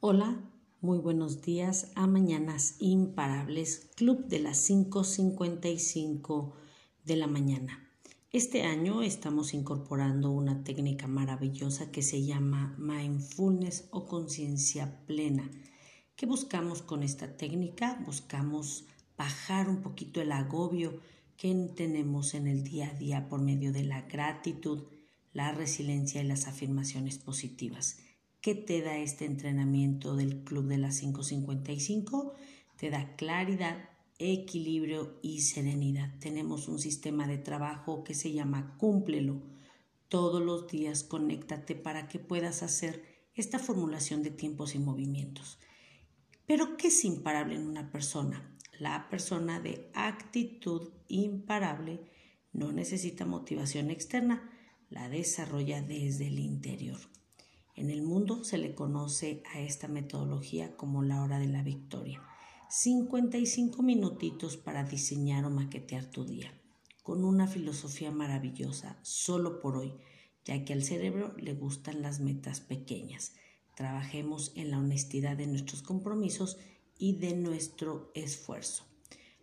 Hola, muy buenos días a Mañanas Imparables, Club de las 5.55 de la mañana. Este año estamos incorporando una técnica maravillosa que se llama mindfulness o conciencia plena. ¿Qué buscamos con esta técnica? Buscamos bajar un poquito el agobio que tenemos en el día a día por medio de la gratitud, la resiliencia y las afirmaciones positivas. ¿Qué te da este entrenamiento del Club de las 555? Te da claridad, equilibrio y serenidad. Tenemos un sistema de trabajo que se llama Cúmplelo. Todos los días conéctate para que puedas hacer esta formulación de tiempos y movimientos. Pero, ¿qué es imparable en una persona? La persona de actitud imparable no necesita motivación externa, la desarrolla desde el interior. En el mundo se le conoce a esta metodología como la hora de la victoria. 55 minutitos para diseñar o maquetear tu día, con una filosofía maravillosa, solo por hoy, ya que al cerebro le gustan las metas pequeñas. Trabajemos en la honestidad de nuestros compromisos y de nuestro esfuerzo.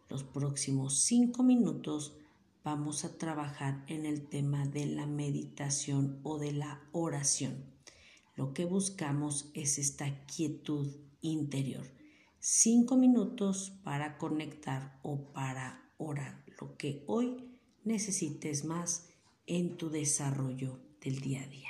Los próximos cinco minutos vamos a trabajar en el tema de la meditación o de la oración. Lo que buscamos es esta quietud interior. Cinco minutos para conectar o para orar. Lo que hoy necesites más en tu desarrollo del día a día.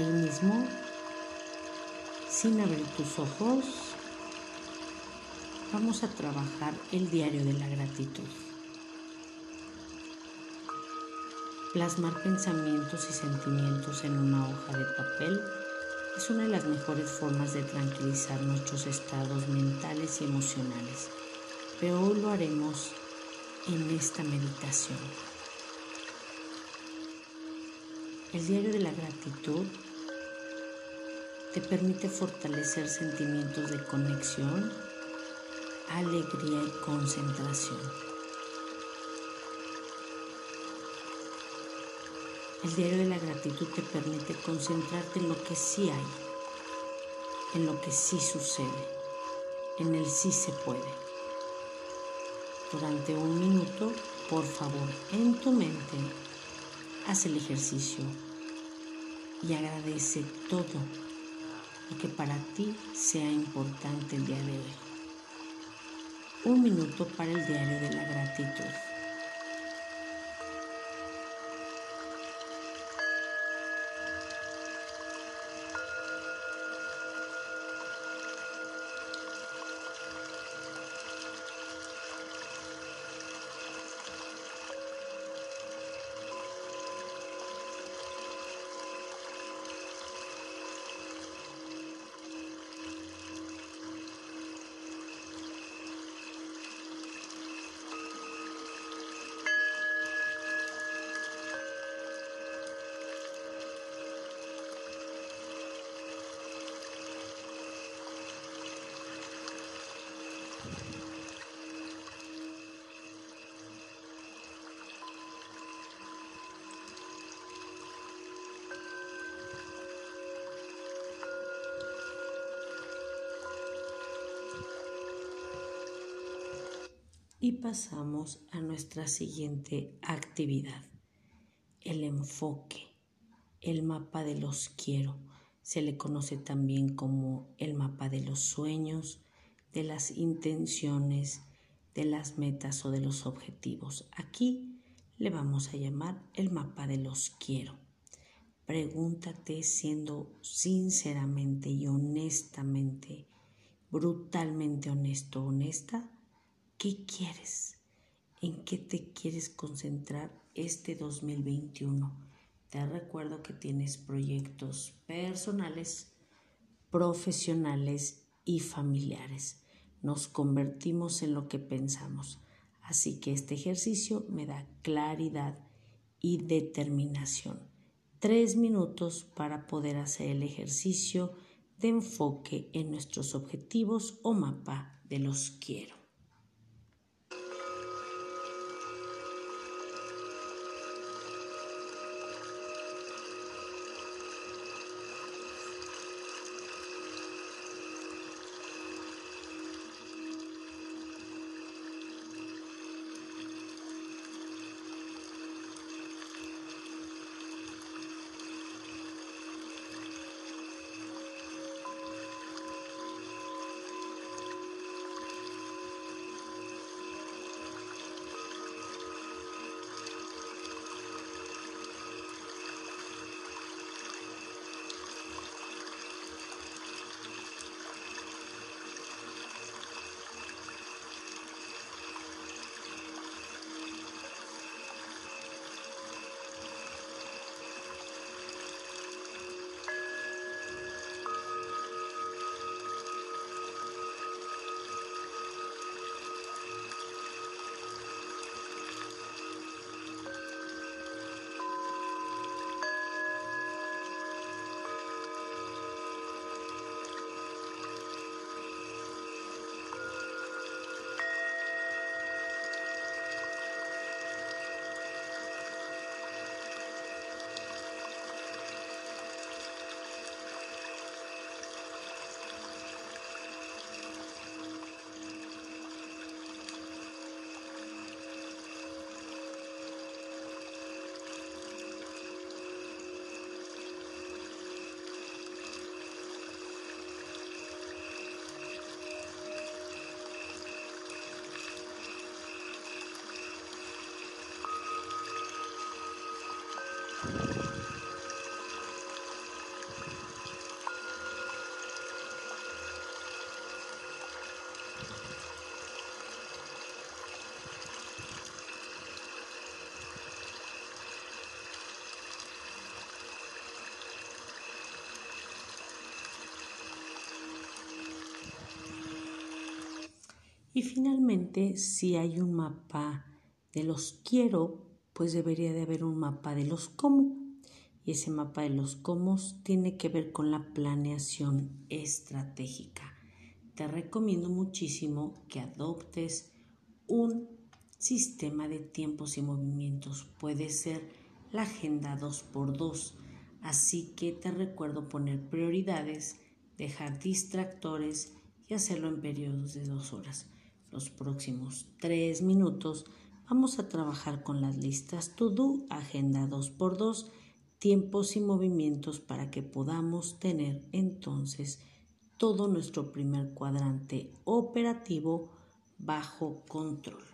ahí mismo, sin abrir tus ojos, vamos a trabajar el diario de la gratitud. Plasmar pensamientos y sentimientos en una hoja de papel Es una de las mejores formas de tranquilizar nuestros estados mentales y emocionales, pero hoy lo haremos en esta meditación. El diario de la gratitud te permite fortalecer sentimientos de conexión, alegría y concentración. El diario de la gratitud te permite concentrarte en lo que sí hay, en lo que sí sucede, en el sí se puede. Durante un minuto, por favor, en tu mente, haz el ejercicio y agradece todo que para ti sea importante el día de hoy. Un minuto para el diario de la gratitud. Y pasamos a nuestra siguiente actividad, el enfoque, el mapa de los quiero. Se le conoce también como el mapa de los sueños, de las intenciones, de las metas o de los objetivos. Aquí le vamos a llamar el mapa de los quiero. Pregúntate siendo sinceramente y honestamente, brutalmente honesto, honesta, ¿Qué quieres? ¿En qué te quieres concentrar este 2021? Te recuerdo que tienes proyectos personales, profesionales y familiares. Nos convertimos en lo que pensamos. Así que este ejercicio me da claridad y determinación. Tres minutos para poder hacer el ejercicio de enfoque en nuestros objetivos o mapa de los quiero. Y finalmente, si hay un mapa de los quiero, pues debería de haber un mapa de los cómo. Y ese mapa de los cómo tiene que ver con la planeación estratégica. Te recomiendo muchísimo que adoptes un sistema de tiempos y movimientos. Puede ser la agenda 2x2. Así que te recuerdo poner prioridades, dejar distractores y hacerlo en periodos de dos horas. Los próximos tres minutos vamos a trabajar con las listas To Do, agenda 2x2, tiempos y movimientos para que podamos tener entonces todo nuestro primer cuadrante operativo bajo control.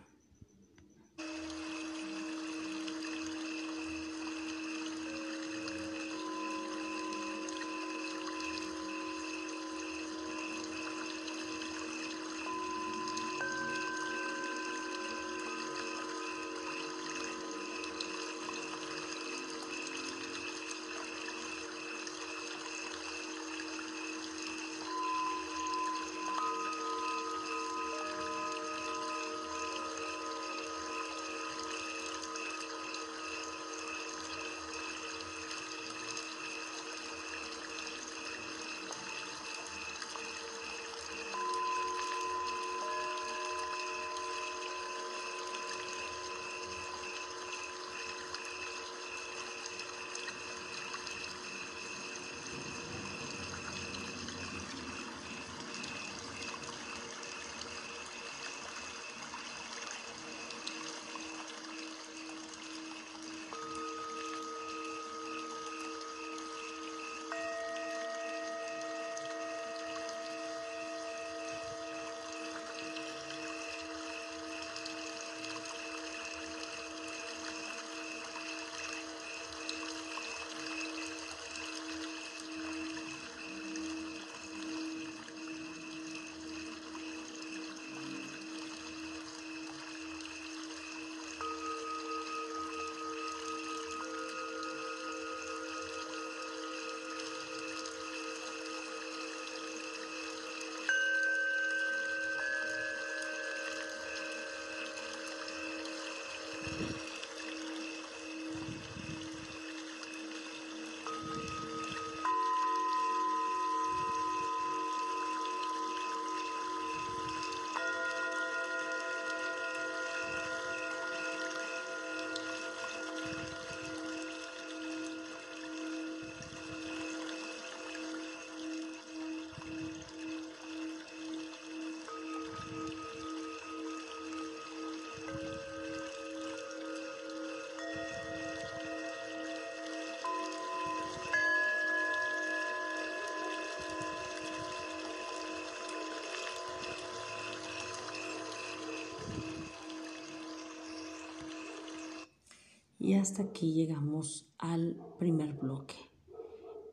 Y hasta aquí llegamos al primer bloque.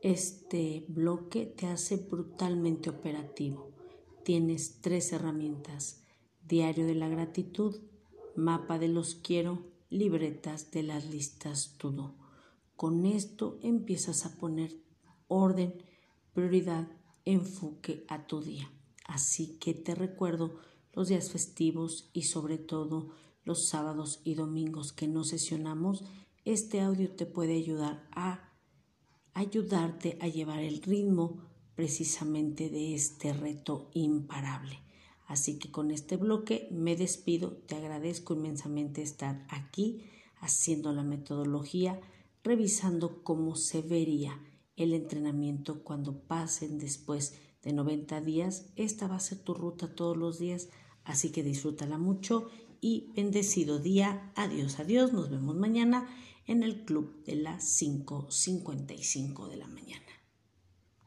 Este bloque te hace brutalmente operativo. Tienes tres herramientas. Diario de la gratitud, mapa de los quiero, libretas de las listas todo. Con esto empiezas a poner orden, prioridad, enfoque a tu día. Así que te recuerdo los días festivos y sobre todo los sábados y domingos que no sesionamos, este audio te puede ayudar a ayudarte a llevar el ritmo precisamente de este reto imparable. Así que con este bloque me despido, te agradezco inmensamente estar aquí haciendo la metodología, revisando cómo se vería el entrenamiento cuando pasen después de 90 días. Esta va a ser tu ruta todos los días, así que disfrútala mucho y bendecido día. Adiós, adiós. Nos vemos mañana en el club de las 5.55 de la mañana.